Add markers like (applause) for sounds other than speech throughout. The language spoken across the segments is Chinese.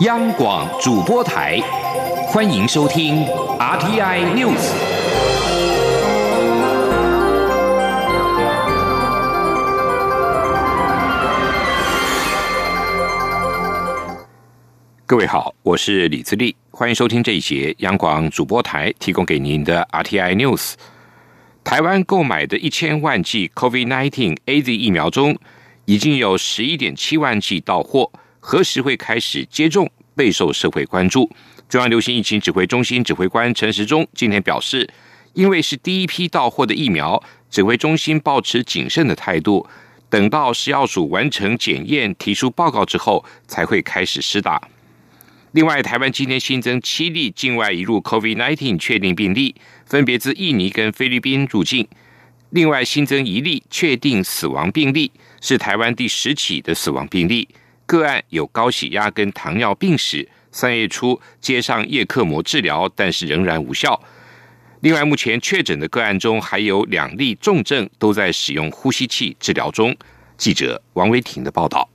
央广主播台，欢迎收听 RTI News。各位好，我是李自立，欢迎收听这一节央广主播台提供给您的 RTI News。台湾购买的一千万剂 COVID-19 AZ 疫苗中，已经有十一点七万剂到货。何时会开始接种，备受社会关注。中央流行疫情指挥中心指挥官陈时中今天表示，因为是第一批到货的疫苗，指挥中心保持谨慎的态度，等到食药署完成检验、提出报告之后，才会开始施打。另外，台湾今天新增七例境外移入 COVID-19 确定病例，分别自印尼跟菲律宾入境。另外新增一例确定死亡病例，是台湾第十起的死亡病例。个案有高血压跟糖尿病史，三月初接上叶克膜治疗，但是仍然无效。另外，目前确诊的个案中还有两例重症，都在使用呼吸器治疗中。记者王维婷的报道。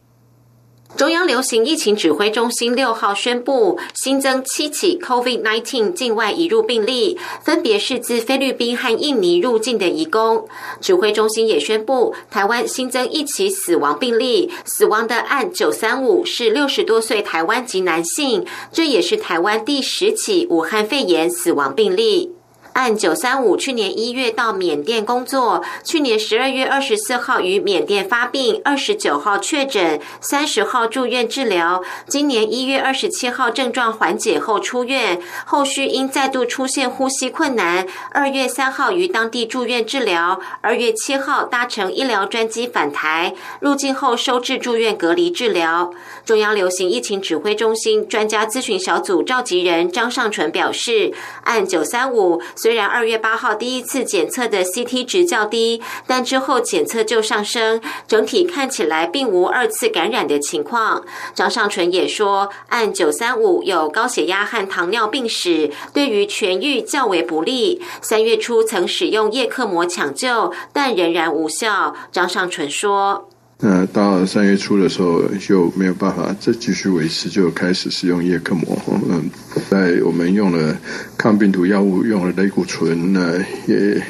中央流行疫情指挥中心六号宣布新增七起 COVID-19 境外移入病例，分别是自菲律宾和印尼入境的移工。指挥中心也宣布，台湾新增一起死亡病例，死亡的案九三五是六十多岁台湾籍男性，这也是台湾第十起武汉肺炎死亡病例。按九三五去年一月到缅甸工作，去年十二月二十四号于缅甸发病，二十九号确诊，三十号住院治疗。今年一月二十七号症状缓解后出院，后续因再度出现呼吸困难，二月三号于当地住院治疗，二月七号搭乘医疗专机返台，入境后收治住院隔离治疗。中央流行疫情指挥中心专家咨询小组召集人张尚纯表示，按九三五。虽然二月八号第一次检测的 CT 值较低，但之后检测就上升，整体看起来并无二次感染的情况。张尚纯也说，按九三五有高血压和糖尿病史，对于痊愈较为不利。三月初曾使用叶克膜抢救，但仍然无效。张尚纯说。那到三月初的时候就没有办法再继续维持，就开始使用叶克膜。嗯，在我们用了抗病毒药物，用了类固醇，那也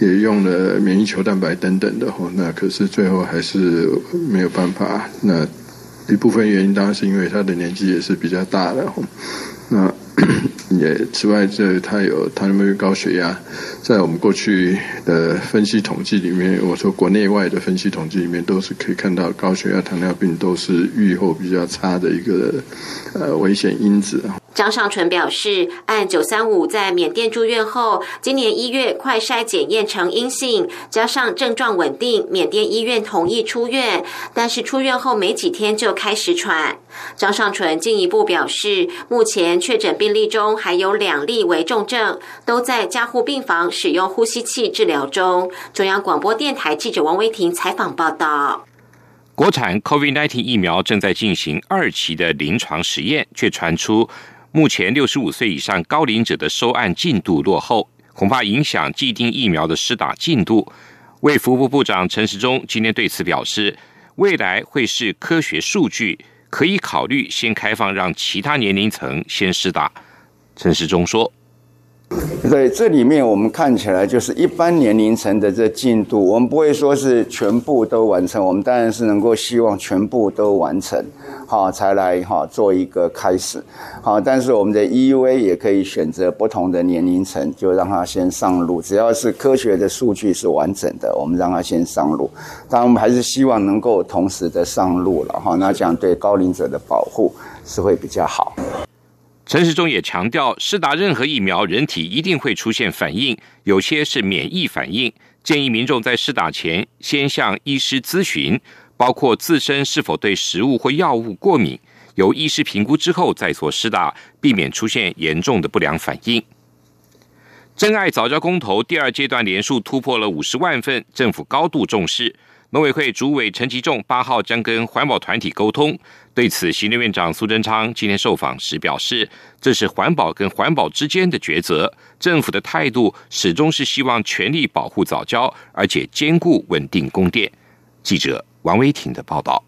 也用了免疫球蛋白等等的。那可是最后还是没有办法。那一部分原因当然是因为他的年纪也是比较大的。那 (coughs) 也此外，这他有糖尿病、高血压，在我们过去的分析统计里面，我说国内外的分析统计里面，都是可以看到高血压、糖尿病都是预后比较差的一个呃危险因子。张尚纯表示，按九三五在缅甸住院后，今年一月快筛检验呈阴性，加上症状稳定，缅甸医院同意出院，但是出院后没几天就开始喘。张尚纯进一步表示，目前确诊病例中还有两例为重症，都在加护病房使用呼吸器治疗中。中央广播电台记者王威婷采访报道。国产 COVID-19 疫苗正在进行二期的临床实验，却传出。目前六十五岁以上高龄者的收案进度落后，恐怕影响既定疫苗的施打进度。卫福部部长陈时中今天对此表示，未来会是科学数据，可以考虑先开放，让其他年龄层先施打。陈时中说。对，这里面我们看起来就是一般年龄层的这进度，我们不会说是全部都完成，我们当然是能够希望全部都完成，好才来哈做一个开始，好，但是我们的 EUA 也可以选择不同的年龄层，就让它先上路，只要是科学的数据是完整的，我们让它先上路，当然我们还是希望能够同时的上路了哈，那这样对高龄者的保护是会比较好。陈时中也强调，施打任何疫苗，人体一定会出现反应，有些是免疫反应。建议民众在施打前先向医师咨询，包括自身是否对食物或药物过敏，由医师评估之后再做施打，避免出现严重的不良反应。真爱早教公投第二阶段连数突破了五十万份，政府高度重视。农委会主委陈吉仲八号将跟环保团体沟通。对此，行政院长苏贞昌今天受访时表示，这是环保跟环保之间的抉择，政府的态度始终是希望全力保护早教，而且兼顾稳定供电。记者王威婷的报道。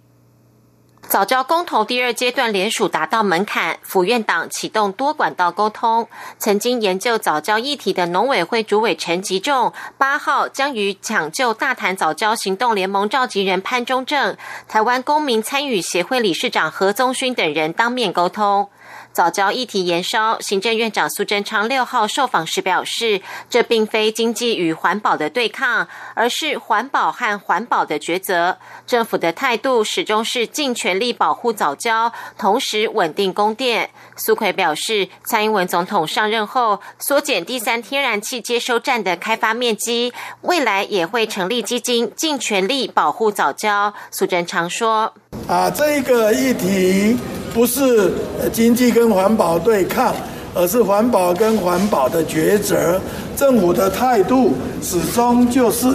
早教公投第二阶段联署达到门槛，府院党启动多管道沟通。曾经研究早教议题的农委会主委陈吉仲，八号将与抢救大谈早教行动联盟召集人潘中正、台湾公民参与协会理事长何宗勋等人当面沟通。早教议题延烧，行政院长苏贞昌六号受访时表示，这并非经济与环保的对抗，而是环保和环保的抉择。政府的态度始终是尽全力保护早教，同时稳定供电。苏奎表示，蔡英文总统上任后缩减第三天然气接收站的开发面积，未来也会成立基金，尽全力保护早教。苏贞昌说：“啊，这个议题。”不是经济跟环保对抗，而是环保跟环保的抉择。政府的态度始终就是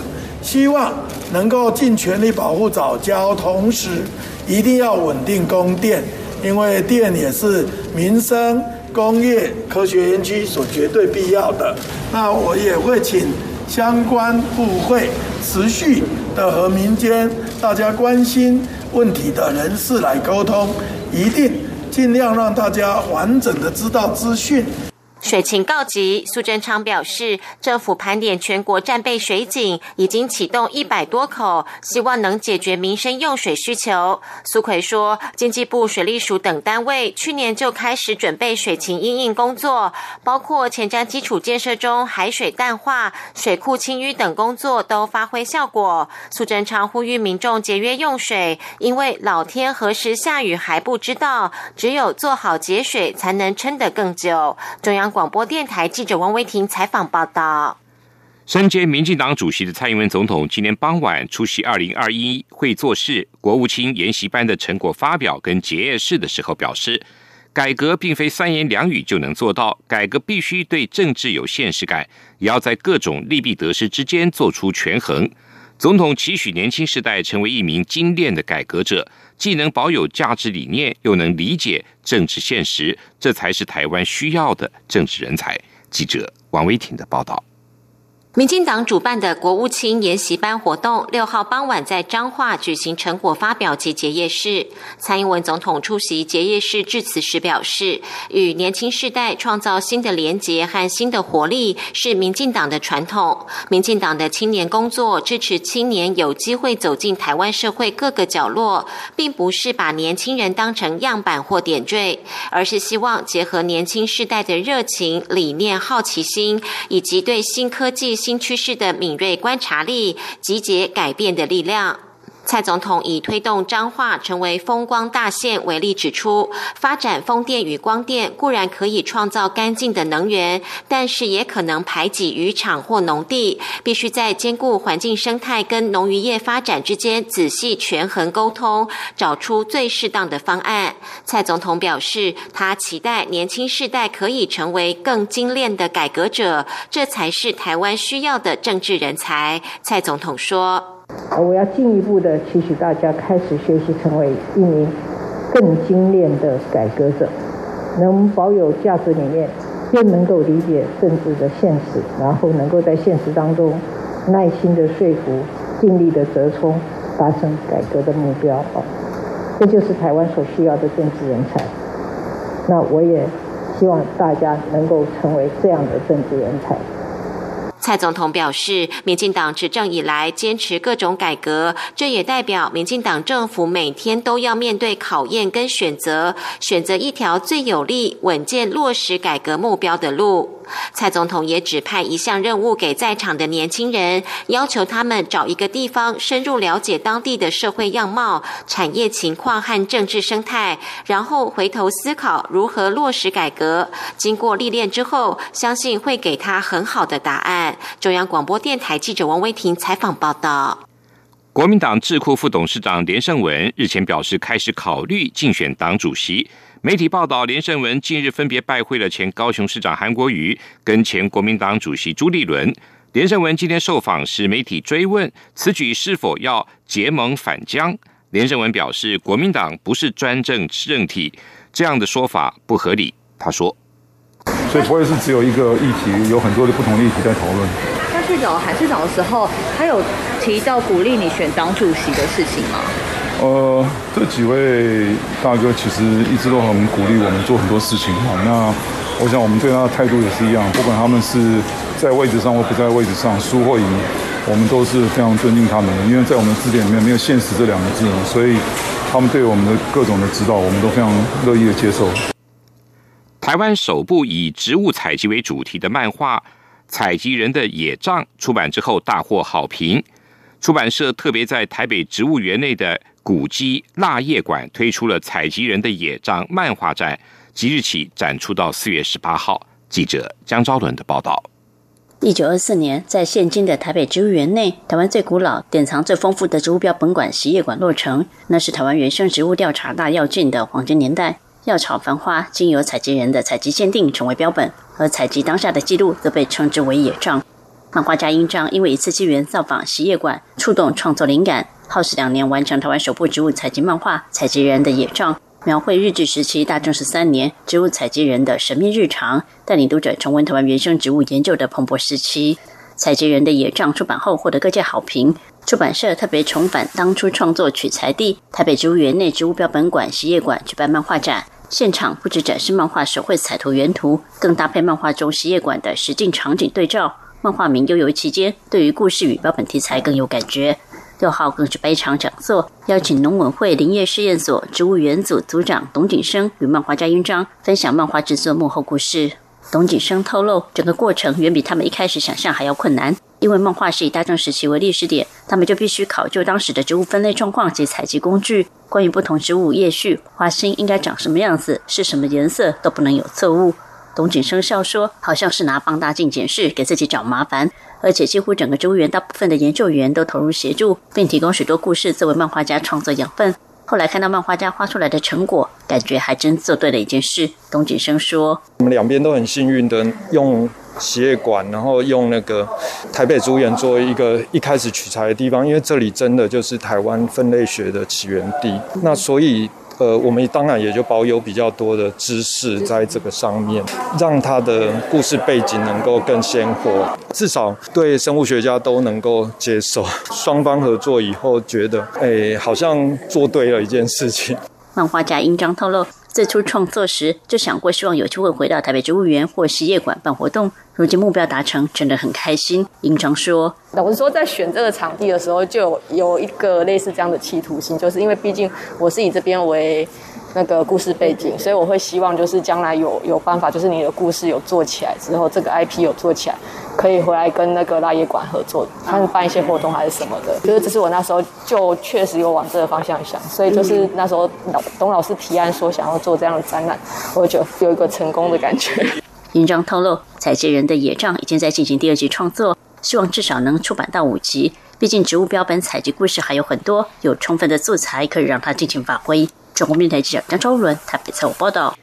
希望能够尽全力保护早教，同时一定要稳定供电，因为电也是民生、工业、科学园区所绝对必要的。那我也会请相关部会持续的和民间大家关心问题的人士来沟通。一定尽量让大家完整的知道资讯。水情告急，苏贞昌表示，政府盘点全国战备水井，已经启动一百多口，希望能解决民生用水需求。苏奎说，经济部水利署等单位去年就开始准备水情应应工作，包括前瞻基础建设中海水淡化、水库清淤等工作都发挥效果。苏贞昌呼吁民众节约用水，因为老天何时下雨还不知道，只有做好节水，才能撑得更久。中央。广播电台记者王维婷采访报道：身兼民进党主席的蔡英文总统今年傍晚出席二零二一会做事国务卿研习班的成果发表跟结业式的时候表示，改革并非三言两语就能做到，改革必须对政治有现实感，也要在各种利弊得失之间做出权衡。总统期许年轻世代成为一名精炼的改革者，既能保有价值理念，又能理解政治现实，这才是台湾需要的政治人才。记者王维婷的报道。民进党主办的国务卿研习班活动，六号傍晚在彰化举行成果发表及结业式。蔡英文总统出席结业式致辞时表示，与年轻世代创造新的连结和新的活力，是民进党的传统。民进党的青年工作支持青年有机会走进台湾社会各个角落，并不是把年轻人当成样板或点缀，而是希望结合年轻世代的热情、理念、好奇心，以及对新科技。新趋势的敏锐观察力，集结改变的力量。蔡总统以推动彰化成为风光大县为例，指出发展风电与光电固然可以创造干净的能源，但是也可能排挤渔场或农地，必须在兼顾环境生态跟农渔业发展之间仔细权衡沟通，找出最适当的方案。蔡总统表示，他期待年轻世代可以成为更精炼的改革者，这才是台湾需要的政治人才。蔡总统说。我要进一步的期许大家开始学习，成为一名更精炼的改革者，能保有价值理念，又能够理解政治的现实，然后能够在现实当中耐心的说服，尽力的折冲，达成改革的目标。哦，这就是台湾所需要的政治人才。那我也希望大家能够成为这样的政治人才。蔡总统表示，民进党执政以来坚持各种改革，这也代表民进党政府每天都要面对考验跟选择，选择一条最有利、稳健落实改革目标的路。蔡总统也指派一项任务给在场的年轻人，要求他们找一个地方，深入了解当地的社会样貌、产业情况和政治生态，然后回头思考如何落实改革。经过历练之后，相信会给他很好的答案。中央广播电台记者王威婷采访报道：国民党智库副董事长连胜文日前表示，开始考虑竞选党主席。媒体报道，连胜文近日分别拜会了前高雄市长韩国瑜跟前国民党主席朱立伦。连胜文今天受访时，媒体追问此举是否要结盟反江，连胜文表示，国民党不是专政政体，这样的说法不合理。他说。所以不会是只有一个议题，有很多的不同的议题在讨论。他去找韩市长的时候，他有提到鼓励你选党主席的事情吗？呃，这几位大哥其实一直都很鼓励我们做很多事情哈。那我想我们对他的态度也是一样，不管他们是在位置上或不在位置上，输或赢，我们都是非常尊敬他们的。因为在我们字典里面没有“现实”这两个字，所以他们对我们的各种的指导，我们都非常乐意的接受。台湾首部以植物采集为主题的漫画《采集人的野帐》出版之后大获好评。出版社特别在台北植物园内的古迹蜡叶馆推出了《采集人的野帐》漫画展，即日起展出到四月十八号。记者江昭伦的报道。一九二四年，在现今的台北植物园内，台湾最古老、典藏最丰富的植物标本馆——实叶馆落成，那是台湾原生植物调查大跃进的黄金年代。药草繁花，经由采集人的采集鉴定成为标本，而采集当下的记录则被称之为野账。漫画家英章因为一次机缘造访实业馆，触动创作灵感，耗时两年完成台湾首部植物采集漫画《采集人的野账》，描绘日治时期大正十三年植物采集人的神秘日常，带领读者重温台湾原生植物研究的蓬勃时期。《采集人的野账》出版后获得各界好评，出版社特别重返当初创作取材地台北植物园内植物标本馆实业馆举办漫画展。现场不止展示漫画手绘彩图原图，更搭配漫画中实业馆的实景场景对照。漫画名悠游期间，对于故事与标本题材更有感觉。六号更是一场讲座，邀请农委会林业试验所植物园组组长董景生与漫画家英章分享漫画制作幕后故事。董景生透露，整个过程远比他们一开始想象还要困难。因为漫画是以大正时期为历史点，他们就必须考究当时的植物分类状况及采集工具。关于不同植物叶序、花心应该长什么样子、是什么颜色，都不能有错误。董景生笑说：“好像是拿放大镜检视，给自己找麻烦。而且几乎整个植物园大部分的研究员都投入协助，并提供许多故事作为漫画家创作养分。后来看到漫画家画出来的成果，感觉还真做对了一件事。”董景生说：“我们两边都很幸运的用。”企业馆，然后用那个台北植物园作为一个一开始取材的地方，因为这里真的就是台湾分类学的起源地。那所以，呃，我们当然也就保有比较多的知识在这个上面，让他的故事背景能够更鲜活，至少对生物学家都能够接受。双方合作以后，觉得哎，好像做对了一件事情。漫画家英章透露。最初创作时就想过，希望有机会回到台北植物园或实业馆办活动。如今目标达成，真的很开心。英章说：“我是说，在选这个场地的时候，就有一个类似这样的企图心，就是因为毕竟我是以这边为。”那个故事背景，所以我会希望就是将来有有办法，就是你的故事有做起来之后，这个 IP 有做起来，可以回来跟那个拉野馆合作，他们办一些活动还是什么的。就是这是我那时候就确实有往这个方向想，所以就是那时候老董老师提案说想要做这样的展览，我就有一个成功的感觉。(laughs) 印章透露，采集人的野帐已经在进行第二集创作，希望至少能出版到五集。毕竟植物标本采集故事还有很多，有充分的素材可以让他尽情发挥。中国面台记者张超伦台北采访报道，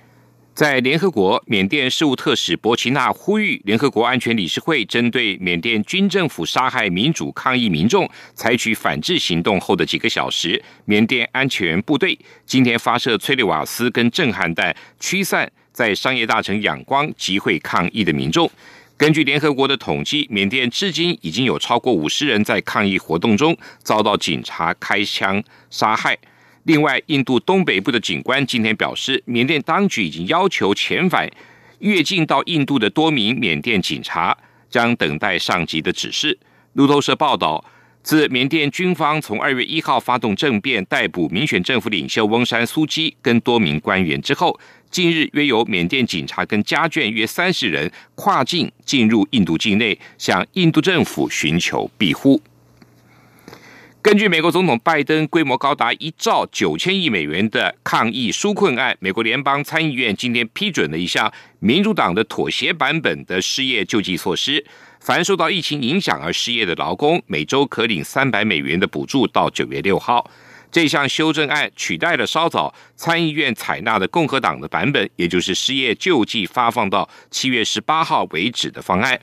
在联合国缅甸事务特使博奇纳呼吁联合国安全理事会针对缅甸军政府杀害民主抗议民众采取反制行动后的几个小时，缅甸安全部队今天发射催泪瓦斯跟震撼弹驱散在商业大城仰光集会抗议的民众。根据联合国的统计，缅甸至今已经有超过五十人在抗议活动中遭到警察开枪杀害。另外，印度东北部的警官今天表示，缅甸当局已经要求遣返越境到印度的多名缅甸警察，将等待上级的指示。路透社报道，自缅甸军方从二月一号发动政变，逮捕民选政府领袖翁山苏基跟多名官员之后，近日约有缅甸警察跟家眷约三十人跨境进入印度境内，向印度政府寻求庇护。根据美国总统拜登规模高达一兆九千亿美元的抗疫纾困案，美国联邦参议院今天批准了一项民主党的妥协版本的失业救济措施。凡受到疫情影响而失业的劳工，每周可领三百美元的补助，到九月六号。这项修正案取代了稍早参议院采纳的共和党的版本，也就是失业救济发放到七月十八号为止的方案。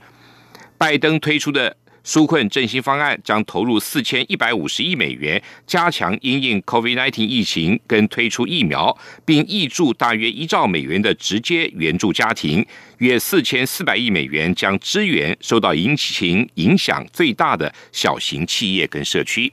拜登推出的。纾困振兴方案将投入四千一百五十亿美元，加强因应 COVID-19 疫情跟推出疫苗，并挹注大约一兆美元的直接援助家庭，约四千四百亿美元将支援受到疫情影响最大的小型企业跟社区。